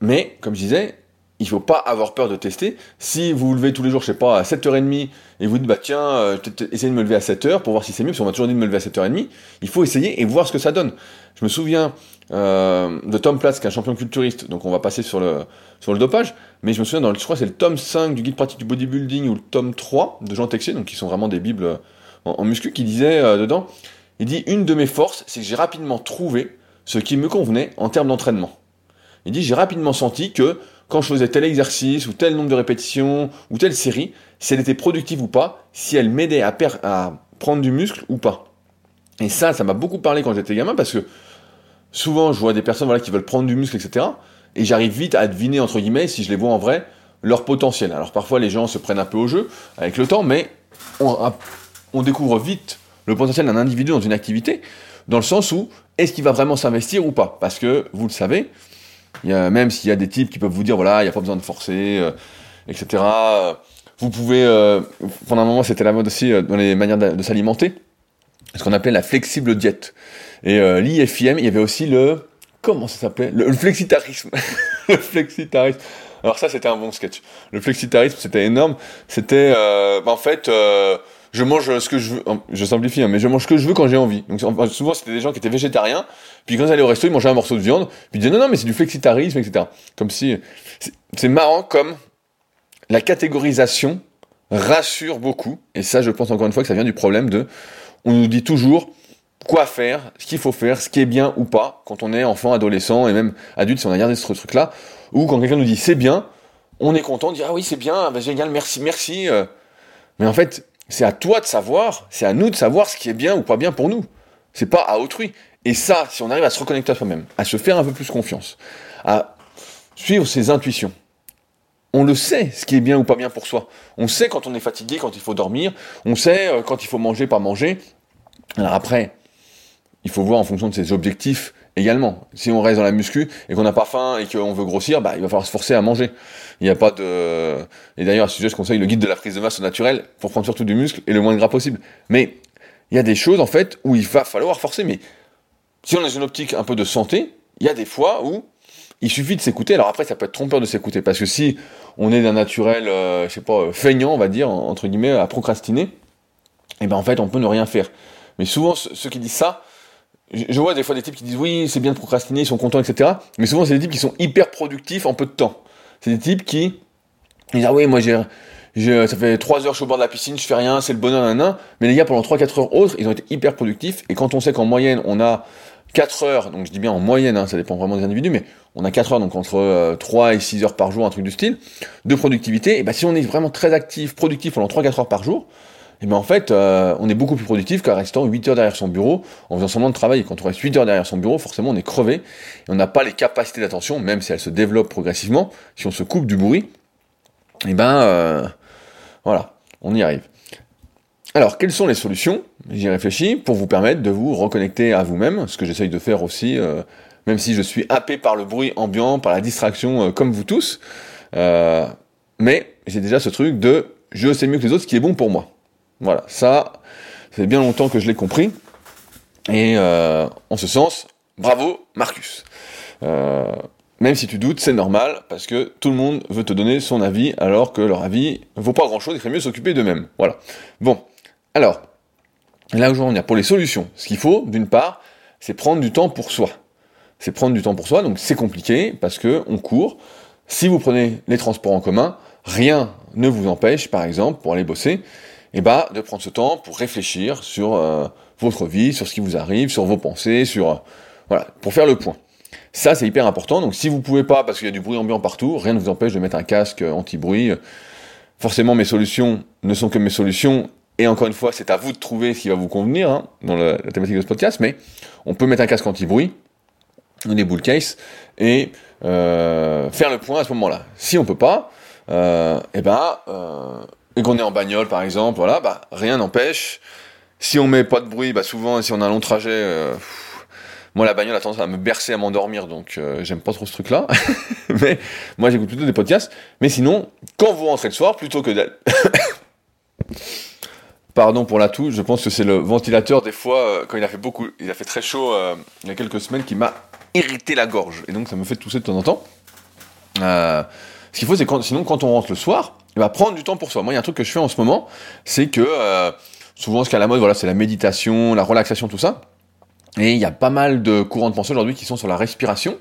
mais, comme je disais, il faut pas avoir peur de tester. Si vous vous levez tous les jours, je sais pas, à 7h30 et vous dites, bah tiens, euh, de me lever à 7h pour voir si c'est mieux, parce qu'on m'a toujours dit de me lever à 7h30, il faut essayer et voir ce que ça donne. Je me souviens euh, de Tom Platz, qui est un champion culturiste, donc on va passer sur le, sur le dopage, mais je me souviens, dans le, je crois c'est le tome 5 du guide pratique du bodybuilding ou le tome 3 de Jean Texier, donc qui sont vraiment des bibles en, muscu, qui disait euh, dedans, il dit, une de mes forces, c'est que j'ai rapidement trouvé ce qui me convenait en termes d'entraînement. Il dit, j'ai rapidement senti que quand je faisais tel exercice ou tel nombre de répétitions ou telle série, si elle était productive ou pas, si elle m'aidait à, à prendre du muscle ou pas. Et ça, ça m'a beaucoup parlé quand j'étais gamin parce que souvent je vois des personnes voilà, qui veulent prendre du muscle, etc. Et j'arrive vite à deviner, entre guillemets, si je les vois en vrai, leur potentiel. Alors parfois les gens se prennent un peu au jeu avec le temps, mais on, découvre vite le potentiel d'un individu dans une activité, dans le sens où est-ce qu'il va vraiment s'investir ou pas? Parce que, vous le savez, y a, même s'il y a des types qui peuvent vous dire, voilà, il n'y a pas besoin de forcer, euh, etc. Vous pouvez, euh, pendant un moment, c'était la mode aussi euh, dans les manières de, s'alimenter, ce qu'on appelait la flexible diète. Et l'IFIM, il y avait aussi le, comment ça s'appelait? Le, flexitarisme. le flexitarisme. Alors ça, c'était un bon sketch. Le flexitarisme, c'était énorme. C'était, bah, en fait, je mange ce que je veux, je simplifie, hein, mais je mange ce que je veux quand j'ai envie. Donc souvent c'était des gens qui étaient végétariens, puis quand ils allaient au resto, ils mangeaient un morceau de viande, puis ils disaient non, non, mais c'est du flexitarisme, etc. Comme si, c'est marrant comme la catégorisation rassure beaucoup, et ça je pense encore une fois que ça vient du problème de, on nous dit toujours quoi faire, ce qu'il faut faire, ce qui est bien ou pas, quand on est enfant, adolescent, et même adulte, si on a gardé ce truc-là, ou quand quelqu'un nous dit c'est bien, on est content de dire ah oui c'est bien, bah, génial, merci, merci. Euh. Mais en fait, c'est à toi de savoir, c'est à nous de savoir ce qui est bien ou pas bien pour nous. C'est pas à autrui. Et ça, si on arrive à se reconnecter à soi-même, à se faire un peu plus confiance, à suivre ses intuitions, on le sait, ce qui est bien ou pas bien pour soi. On sait quand on est fatigué, quand il faut dormir, on sait euh, quand il faut manger, pas manger. Alors après, il faut voir en fonction de ses objectifs également. Si on reste dans la muscu et qu'on n'a pas faim et qu'on veut grossir, bah, il va falloir se forcer à manger. Il n'y a pas de... Et d'ailleurs, à ce sujet, je conseille le guide de la prise de masse naturelle pour prendre surtout du muscle et le moins de gras possible. Mais il y a des choses, en fait, où il va falloir forcer. Mais si on est dans une optique un peu de santé, il y a des fois où il suffit de s'écouter. Alors après, ça peut être trompeur de s'écouter. Parce que si on est d'un naturel, euh, je sais pas, feignant, on va dire, entre guillemets, à procrastiner, et eh ben en fait, on peut ne rien faire. Mais souvent, ceux qui disent ça, je vois des fois des types qui disent oui, c'est bien de procrastiner, ils sont contents, etc. Mais souvent, c'est des types qui sont hyper productifs en peu de temps. C'est des types qui disent ah oui, moi ça fait 3 heures je suis au bord de la piscine, je fais rien, c'est le bonheur, nan, Mais les gars, pendant 3-4 heures autres, ils ont été hyper productifs. Et quand on sait qu'en moyenne, on a 4 heures, donc je dis bien en moyenne, hein, ça dépend vraiment des individus, mais on a 4 heures, donc entre 3 euh, et 6 heures par jour, un truc du style, de productivité, et ben si on est vraiment très actif, productif pendant 3-4 heures par jour, et bien en fait, euh, on est beaucoup plus productif qu'en restant 8 heures derrière son bureau, en faisant semblant de travailler. Quand on reste 8 heures derrière son bureau, forcément on est crevé, et on n'a pas les capacités d'attention, même si elles se développent progressivement, si on se coupe du bruit, et ben euh, voilà, on y arrive. Alors, quelles sont les solutions? J'y réfléchis pour vous permettre de vous reconnecter à vous-même, ce que j'essaye de faire aussi, euh, même si je suis happé par le bruit ambiant, par la distraction, comme vous tous. mais j'ai déjà ce truc de je sais mieux que les autres ce qui est bon pour moi. Voilà, ça, c'est bien longtemps que je l'ai compris. Et euh, en ce sens, bravo Marcus. Euh, même si tu doutes, c'est normal, parce que tout le monde veut te donner son avis, alors que leur avis ne vaut pas grand-chose, il ferait mieux s'occuper d'eux-mêmes. Voilà. Bon, alors, là où on est pour les solutions, ce qu'il faut, d'une part, c'est prendre du temps pour soi. C'est prendre du temps pour soi, donc c'est compliqué, parce que on court. Si vous prenez les transports en commun, rien ne vous empêche, par exemple, pour aller bosser, et bah, de prendre ce temps pour réfléchir sur euh, votre vie, sur ce qui vous arrive, sur vos pensées, sur euh, voilà, pour faire le point. Ça, c'est hyper important. Donc, si vous pouvez pas, parce qu'il y a du bruit ambiant partout, rien ne vous empêche de mettre un casque euh, anti-bruit. Forcément, mes solutions ne sont que mes solutions. Et encore une fois, c'est à vous de trouver ce qui va vous convenir hein, dans la, thématique de ce podcast. Mais on peut mettre un casque anti-bruit, des bull case, et faire le point à ce moment-là. Si on peut pas, euh, eh ben et qu'on est en bagnole par exemple, voilà, bah rien n'empêche. Si on met pas de bruit, bah souvent si on a un long trajet, euh, moi la bagnole a tendance à me bercer à m'endormir, donc euh, j'aime pas trop ce truc-là. mais moi j'écoute plutôt des podcasts. Mais sinon, quand vous rentrez le soir, plutôt que d'être Pardon pour la toux, je pense que c'est le ventilateur des fois euh, quand il a fait beaucoup, il a fait très chaud il y a quelques semaines qui m'a irrité la gorge et donc ça me fait tousser de temps en temps. ce qu'il faut c'est quand, sinon quand on rentre le soir, va prendre du temps pour soi. Moi, il y a un truc que je fais en ce moment, c'est que euh, souvent, ce qui est à la mode, voilà, c'est la méditation, la relaxation, tout ça. Et il y a pas mal de courants de pensée aujourd'hui qui sont sur la respiration.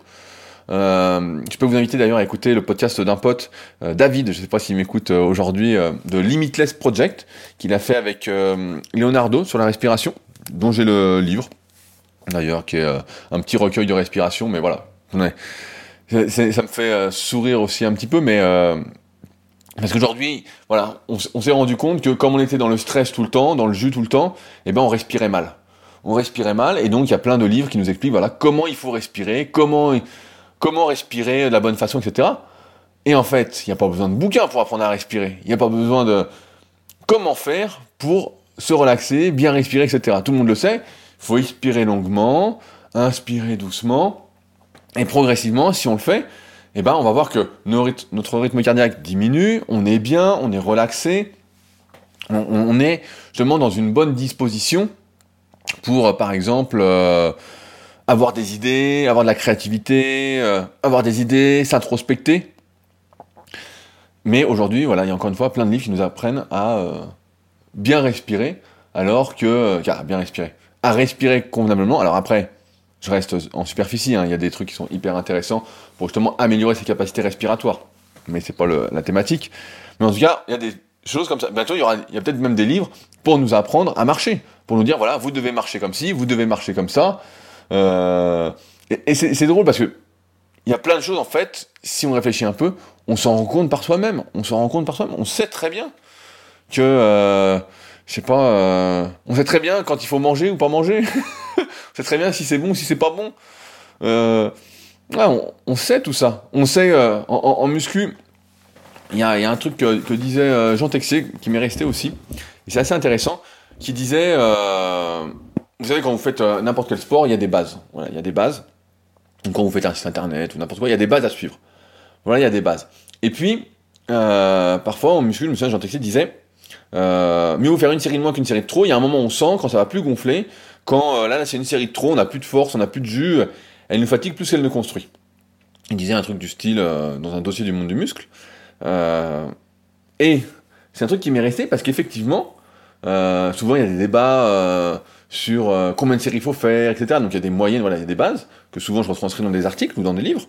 Euh, je peux vous inviter d'ailleurs à écouter le podcast d'un pote, euh, David, je ne sais pas s'il m'écoute euh, aujourd'hui, de Limitless Project, qu'il a fait avec Leonardo sur la respiration, dont j'ai le livre, d'ailleurs, qui est un petit recueil de respiration, mais voilà. ça me fait sourire aussi un petit peu, mais parce qu'aujourd'hui, voilà, on, s'est rendu compte que comme on était dans le stress tout le temps, dans le jus tout le temps, eh ben on respirait mal. On respirait mal, et donc il y a plein de livres qui nous expliquent voilà comment il faut respirer, comment comment respirer de la bonne façon, etc. Et en fait, il n'y a pas besoin de bouquins pour apprendre à respirer. Il n'y a pas besoin de comment faire pour se relaxer, bien respirer, etc. Tout le monde le sait. Il faut expirer longuement, inspirer doucement, et progressivement, si on le fait, eh ben, on va voir que notre rythme cardiaque diminue, on est bien, on est relaxé, on, est justement dans une bonne disposition pour, par exemple, euh, avoir des idées, avoir de la créativité, euh, avoir des idées, s'introspecter. Mais aujourd'hui, voilà, il y a encore une fois plein de livres qui nous apprennent à euh, bien respirer, alors que, bien respirer, à respirer convenablement. Alors après, je reste en superficie, hein, il y a des trucs qui sont hyper intéressants pour justement améliorer ses capacités respiratoires. Mais c'est pas la thématique. Mais en tout cas, il y a des choses comme ça. Bientôt, il y aura, peut-être même des livres pour nous apprendre à marcher, pour nous dire voilà, vous devez marcher comme ci, vous devez marcher comme ça. Euh, et, c'est drôle parce que il y a plein de choses en fait. Si on réfléchit un peu, on s'en rend compte par soi-même. On s'en rend compte par soi-même. On sait très bien que, euh, je sais pas, euh, on sait très bien quand il faut manger ou pas manger. on sait très bien si c'est bon ou si c'est pas bon. Euh, on, sait tout ça. On sait euh, en, muscu. Il y a, un truc que, disait euh, Jean Texier qui m'est resté aussi. Et c'est assez intéressant. Qui disait, euh, vous savez quand vous faites n'importe quel sport, il y a des bases. Il y a des bases. Donc quand vous faites un site internet ou n'importe quoi, il y a des bases à suivre. Voilà, il y a des bases. Et puis, parfois en muscu, le Jean Texier disait euh, mieux vaut faire une série de moins qu'une série de trop. Il y a un moment où on sent quand ça va plus gonfler, quand euh, là, c'est une série de trop, on n'a plus de force, on n'a plus de jus, elle nous fatigue plus qu'elle ne construit. Il disait un truc du style euh, dans un dossier du monde du muscle. et c'est un truc qui m'est resté parce qu'effectivement, souvent il y a des débats sur combien de séries il faut faire, etc. Donc il y a des moyennes, voilà, il y a des bases que souvent je retranscris dans des articles ou dans des livres.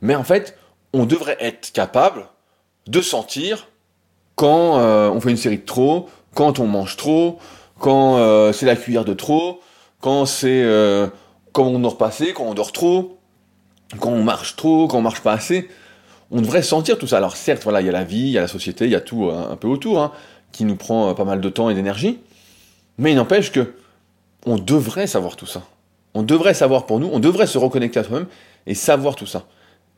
Mais en fait, on devrait être capable de sentir quand euh, on fait une série de trop, quand on mange trop, quand euh, c'est la cuillère de trop, quand c'est euh, quand on dort pas assez, quand on dort trop, quand on marche trop, quand on marche pas assez. On devrait sentir tout ça. Alors certes, voilà, il y a la vie, il y a la société, il y a tout un peu autour, hein, qui nous prend pas mal de temps et d'énergie. Mais il n'empêche que on devrait savoir tout ça. On devrait savoir pour nous, on devrait se reconnecter à soi-même et savoir tout ça.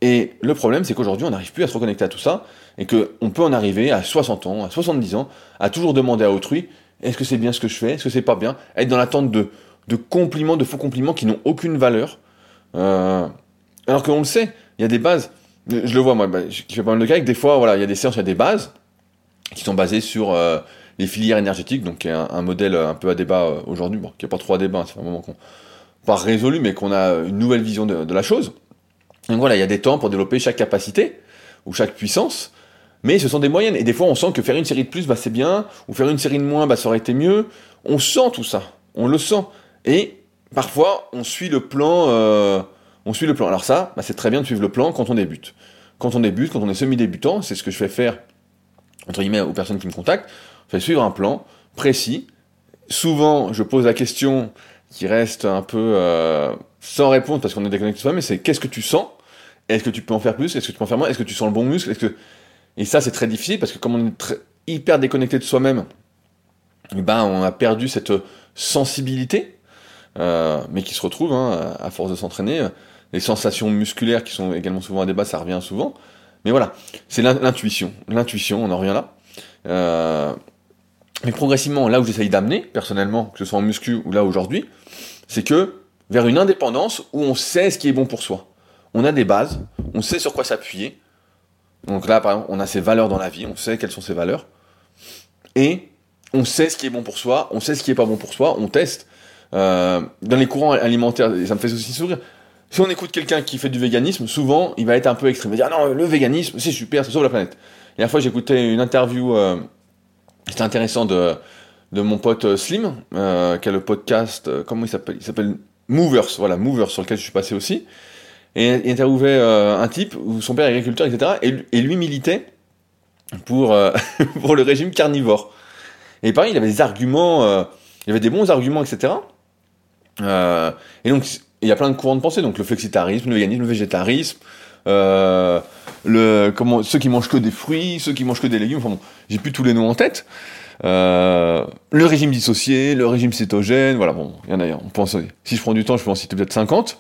Et le problème, c'est qu'aujourd'hui, on n'arrive plus à se reconnecter à tout ça, et qu'on peut en arriver à 60 ans, à 70 ans, à toujours demander à autrui, est-ce que c'est bien ce que je fais, est-ce que c'est pas bien, être dans l'attente de, de compliments, de faux compliments qui n'ont aucune valeur, euh, alors qu'on le sait, il y a des bases, je le vois moi, bah, je fais pas mal de cas, que des fois, voilà, il y a des séances, il y a des bases, qui sont basées sur euh, les filières énergétiques, donc est un, modèle un peu à débat euh, aujourd'hui, bon, qui n'est pas trop à débat, c'est un moment qu'on pas résolu, mais qu'on a une nouvelle vision de la chose. Donc voilà, il y a des temps pour développer chaque capacité ou chaque puissance, mais ce sont des moyennes. Et des fois, on sent que faire une série de plus, bah, c'est bien, ou faire une série de moins, bah, ça aurait été mieux. On sent tout ça, on le sent. Et parfois, on suit le plan. Euh, on suit le plan. Alors ça, bah, c'est très bien de suivre le plan quand on débute. Quand on débute, quand on est semi-débutant, c'est ce que je fais faire entre guillemets aux personnes qui me contactent. Je fais suivre un plan précis. Souvent, je pose la question qui reste un peu euh, sans réponse parce qu'on est déconnecté de soi, mais c'est qu'est-ce que tu sens est-ce que tu peux en faire plus? Est-ce que tu peux en faire moins? Est-ce que tu sens le bon muscle? Et ça, c'est très difficile parce que comme on est hyper déconnecté de soi-même, eh ben, on a perdu cette sensibilité, euh, mais qui se retrouve hein, à force de s'entraîner. Les sensations musculaires qui sont également souvent à débat, ça revient souvent. Mais voilà, c'est l'intuition. L'intuition, on en revient là. Euh, mais progressivement, là où j'essaye d'amener, personnellement, que ce soit en muscu ou là aujourd'hui, c'est que vers une indépendance où on sait ce qui est bon pour soi on a des bases, on sait sur quoi s'appuyer. Donc là, par exemple, on a ses valeurs dans la vie, on sait quelles sont ses valeurs. Et on sait ce qui est bon pour soi, on sait ce qui est pas bon pour soi, on teste. Euh, dans les courants alimentaires, et ça me fait aussi sourire, si on écoute quelqu'un qui fait du véganisme, souvent, il va être un peu extrême. Il va dire, ah non, le véganisme, c'est super, ça sauve la planète. La dernière fois, j'écoutais une interview, euh, c'était intéressant, de, de mon pote euh, Slim, qui a le podcast, comment il s'appelle? Il s'appelle Movers, voilà, Movers, sur lequel je suis passé aussi et interviewait euh, un type où son père est agriculteur, etc. Et, lui militait pour, euh, pour le régime carnivore. Et pareil, il avait des arguments, euh, il avait des bons arguments, etc. et donc, il y a plein de courants de pensée, donc le flexitarisme, le véganisme, le végétarisme, ceux qui mangent que des fruits, ceux qui mangent que des légumes, enfin bon, j'ai plus tous les noms en tête. le régime dissocié, le régime cétogène, voilà, bon, il y en a, on pense, si je prends du temps, je peux en citer peut-être 50.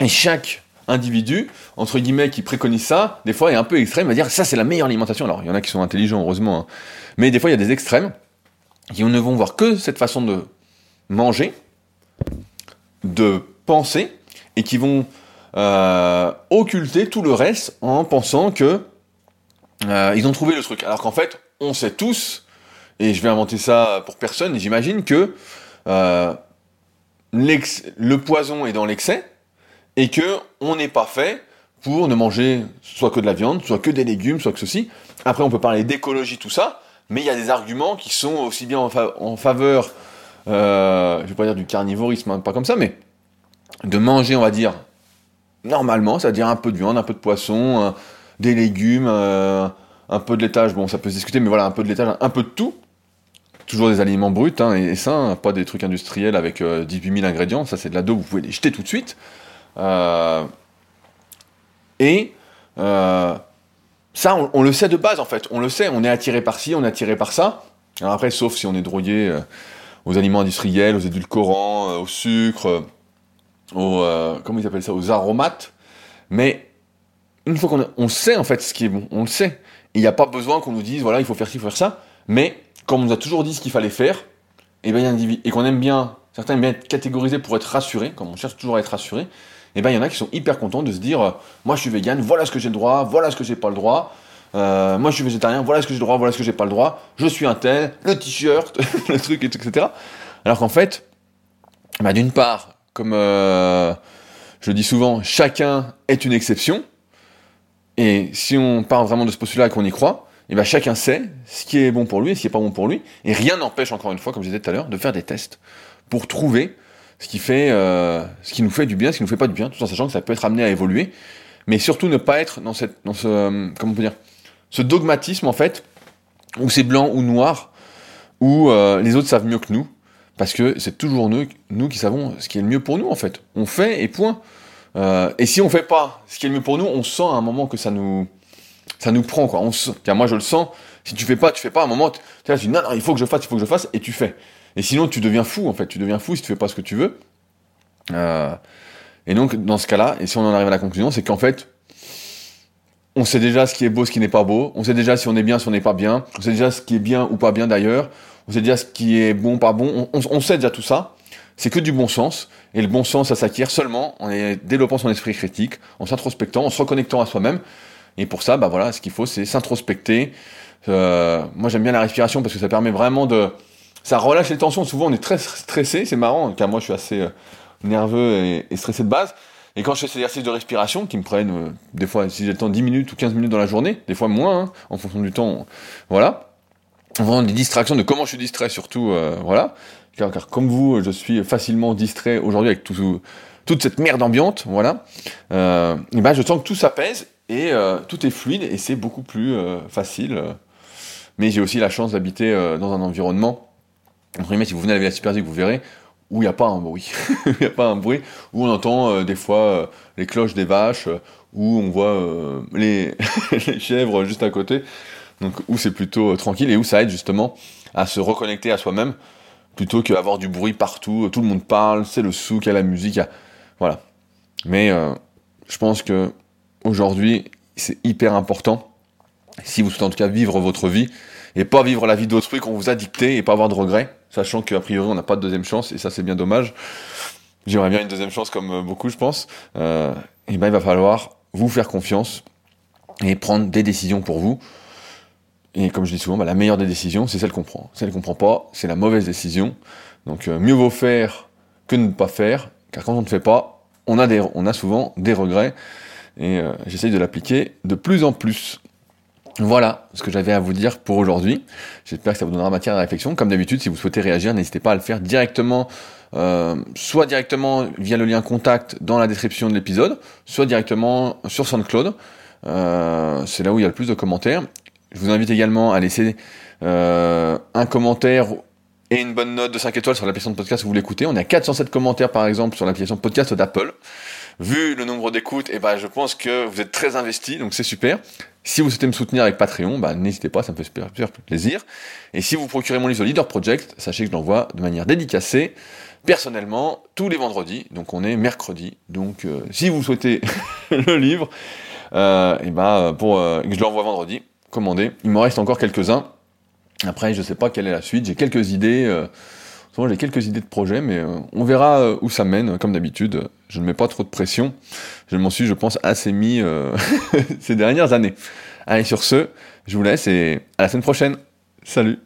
Et chaque individu, entre guillemets, qui préconise ça, des fois est un peu extrême, va dire ça c'est la meilleure alimentation. Alors il y en a qui sont intelligents, heureusement, hein. mais des fois il y a des extrêmes qui ne vont voir que cette façon de manger, de penser, et qui vont euh, occulter tout le reste en pensant que euh, ils ont trouvé le truc. Alors qu'en fait, on sait tous, et je vais inventer ça pour personne, j'imagine que euh, le poison est dans l'excès, et que on n'est pas fait pour ne manger soit que de la viande, soit que des légumes, soit que ceci. Après, on peut parler d'écologie, tout ça, mais il y a des arguments qui sont aussi bien en, faveur, euh, je vais pas dire du carnivorisme, hein, pas comme ça, mais de manger, on va dire, normalement, c'est-à-dire un peu de viande, un peu de poisson, des légumes, euh, un peu de laitage, bon, ça peut se discuter, mais voilà, un peu de laitage, un peu de tout. Toujours des aliments bruts hein, et, sains, pas des trucs industriels avec 18 000 ingrédients, ça c'est de la dos, vous pouvez les jeter tout de suite. Et ça, on, le sait de base en fait. On le sait, on est attiré par ci, on est attiré par ça. Alors après, sauf si on est drogué euh, aux aliments industriels, aux édulcorants, euh, au sucre, euh, aux comment ils appellent ça, aux aromates. Mais une fois qu'on on sait en fait ce qui est bon, on le sait. Il n'y a pas besoin qu'on nous dise voilà, il faut faire ci, il faut faire ça. Mais comme on nous a toujours dit ce qu'il fallait faire, et, eh ben, et qu'on aime bien, certains aiment bien être catégorisés pour être rassurés, comme on cherche toujours à être rassurés, et eh ben il y en a qui sont hyper contents de se dire, euh, moi je suis vegan, voilà ce que j'ai le droit, voilà ce que j'ai pas le droit. Euh, moi je suis végétarien, voilà ce que j'ai le droit, voilà ce que j'ai pas le droit. Je suis un tel, le t-shirt, le truc, etc. Alors qu'en fait, bah, d'une part, comme euh, je dis souvent, chacun est une exception. Et si on parle vraiment de ce postulat et qu'on y croit, et eh ben chacun sait ce qui est bon pour lui et ce qui est pas bon pour lui. Et rien n'empêche, encore une fois, comme je disais tout à l'heure, de faire des tests pour trouver ce qui fait, euh, ce qui nous fait du bien, ce qui nous fait pas du bien, tout en sachant que ça peut être amené à évoluer, mais surtout ne pas être dans cette, dans ce, euh, comment on peut dire, ce dogmatisme en fait, où c'est blanc ou noir, où euh, les autres savent mieux que nous, parce que c'est toujours nous, nous qui savons ce qui est le mieux pour nous en fait. On fait et point. et si on fait pas ce qui est le mieux pour nous, on sent à un moment que ça nous, ça nous prend quoi. On car moi je le sens. Si tu fais pas, tu fais pas. À un moment, tu dis non, non, il faut que je fasse, il faut que je fasse, et tu fais. Et sinon, tu deviens fou, en fait. Tu deviens fou si tu fais pas ce que tu veux. Euh, et donc, dans ce cas-là, et si on en arrive à la conclusion, c'est qu'en fait, on sait déjà ce qui est beau, ce qui n'est pas beau. On sait déjà si on est bien, si on n'est pas bien. On sait déjà ce qui est bien ou pas bien d'ailleurs. On sait déjà ce qui est bon, pas bon. On, sait déjà tout ça. C'est que du bon sens. Et le bon sens, ça s'acquiert seulement en développant son esprit critique, en s'introspectant, en se reconnectant à soi-même. Et pour ça, bah voilà, ce qu'il faut, c'est s'introspecter. Euh, moi, j'aime bien la respiration parce que ça permet vraiment de, ça relâche les tensions. Souvent, on est très stressé, c'est marrant, car moi, je suis assez euh, nerveux et, stressé de base. Et quand je fais ces exercices de respiration, qui me prennent, euh, des fois, si j'ai le temps, 10 minutes ou 15 minutes dans la journée, des fois moins, hein, en fonction du temps, voilà. Vraiment des distractions, de comment je suis distrait surtout, euh, voilà. Car, comme vous, je suis facilement distrait aujourd'hui avec tout, toute cette merde ambiante, voilà. et ben, je sens que tout s'apaise et tout est fluide et c'est beaucoup plus facile. mais j'ai aussi la chance d'habiter dans un environnement entre si vous venez à la Villa vous verrez où il n'y a pas un bruit. Il n'y a pas un bruit, où on entend euh, des fois euh, les cloches des vaches, euh, où on voit les, les, chèvres juste à côté. Donc où c'est plutôt tranquille et où ça aide justement à se reconnecter à soi-même plutôt qu'avoir du bruit partout, tout le monde parle, c'est le souk, il y a la musique, voilà. Mais je pense que aujourd'hui, c'est hyper important, si vous souhaitez en tout cas vivre votre vie, et pas vivre la vie d'autrui qu'on vous a dicté et pas avoir de regrets, sachant qu'a priori on n'a pas de deuxième chance et ça c'est bien dommage. J'aimerais bien une deuxième chance comme euh, beaucoup je pense. Euh, et ben il va falloir vous faire confiance et prendre des décisions pour vous. Et comme je dis souvent, bah, la meilleure des décisions, c'est celle qu'on prend. Celle qu'on prend pas, c'est la mauvaise décision. Donc euh, mieux vaut faire que ne pas faire, car quand on ne fait pas, on a, des, on a souvent des regrets. Et j'essaye de l'appliquer de plus en plus. Voilà ce que j'avais à vous dire pour aujourd'hui. J'espère que ça vous donnera matière à réflexion. Comme d'habitude, si vous souhaitez réagir, n'hésitez pas à le faire directement, euh, soit directement via le lien contact dans la description de l'épisode, soit directement sur SoundCloud. Euh, c'est là où il y a le plus de commentaires. Je vous invite également à laisser euh, un commentaire et une bonne note de 5 étoiles sur l'application de podcast où vous l'écoutez. On a 407 commentaires par exemple sur l'application podcast d'Apple. Vu le nombre d'écoutes, et eh ben, je pense que vous êtes très investis, donc c'est super. Si vous souhaitez me soutenir avec Patreon, bah, n'hésitez pas, ça me fait super, plaisir. Et si vous procurez mon livre Leader Project, sachez que je l'envoie de manière dédicacée, personnellement, tous les vendredis. Donc on est mercredi. Donc euh, si vous souhaitez le livre, euh, et bah, pour euh, que je l'envoie vendredi, commandez. Il me reste encore quelques-uns. Après, je sais pas quelle est la suite. J'ai quelques idées. Euh, j'ai quelques idées de projets, mais on verra où ça mène. Comme d'habitude, je ne mets pas trop de pression. Je m'en suis, je pense, assez mis euh, ces dernières années. Allez, sur ce, je vous laisse et à la semaine prochaine. Salut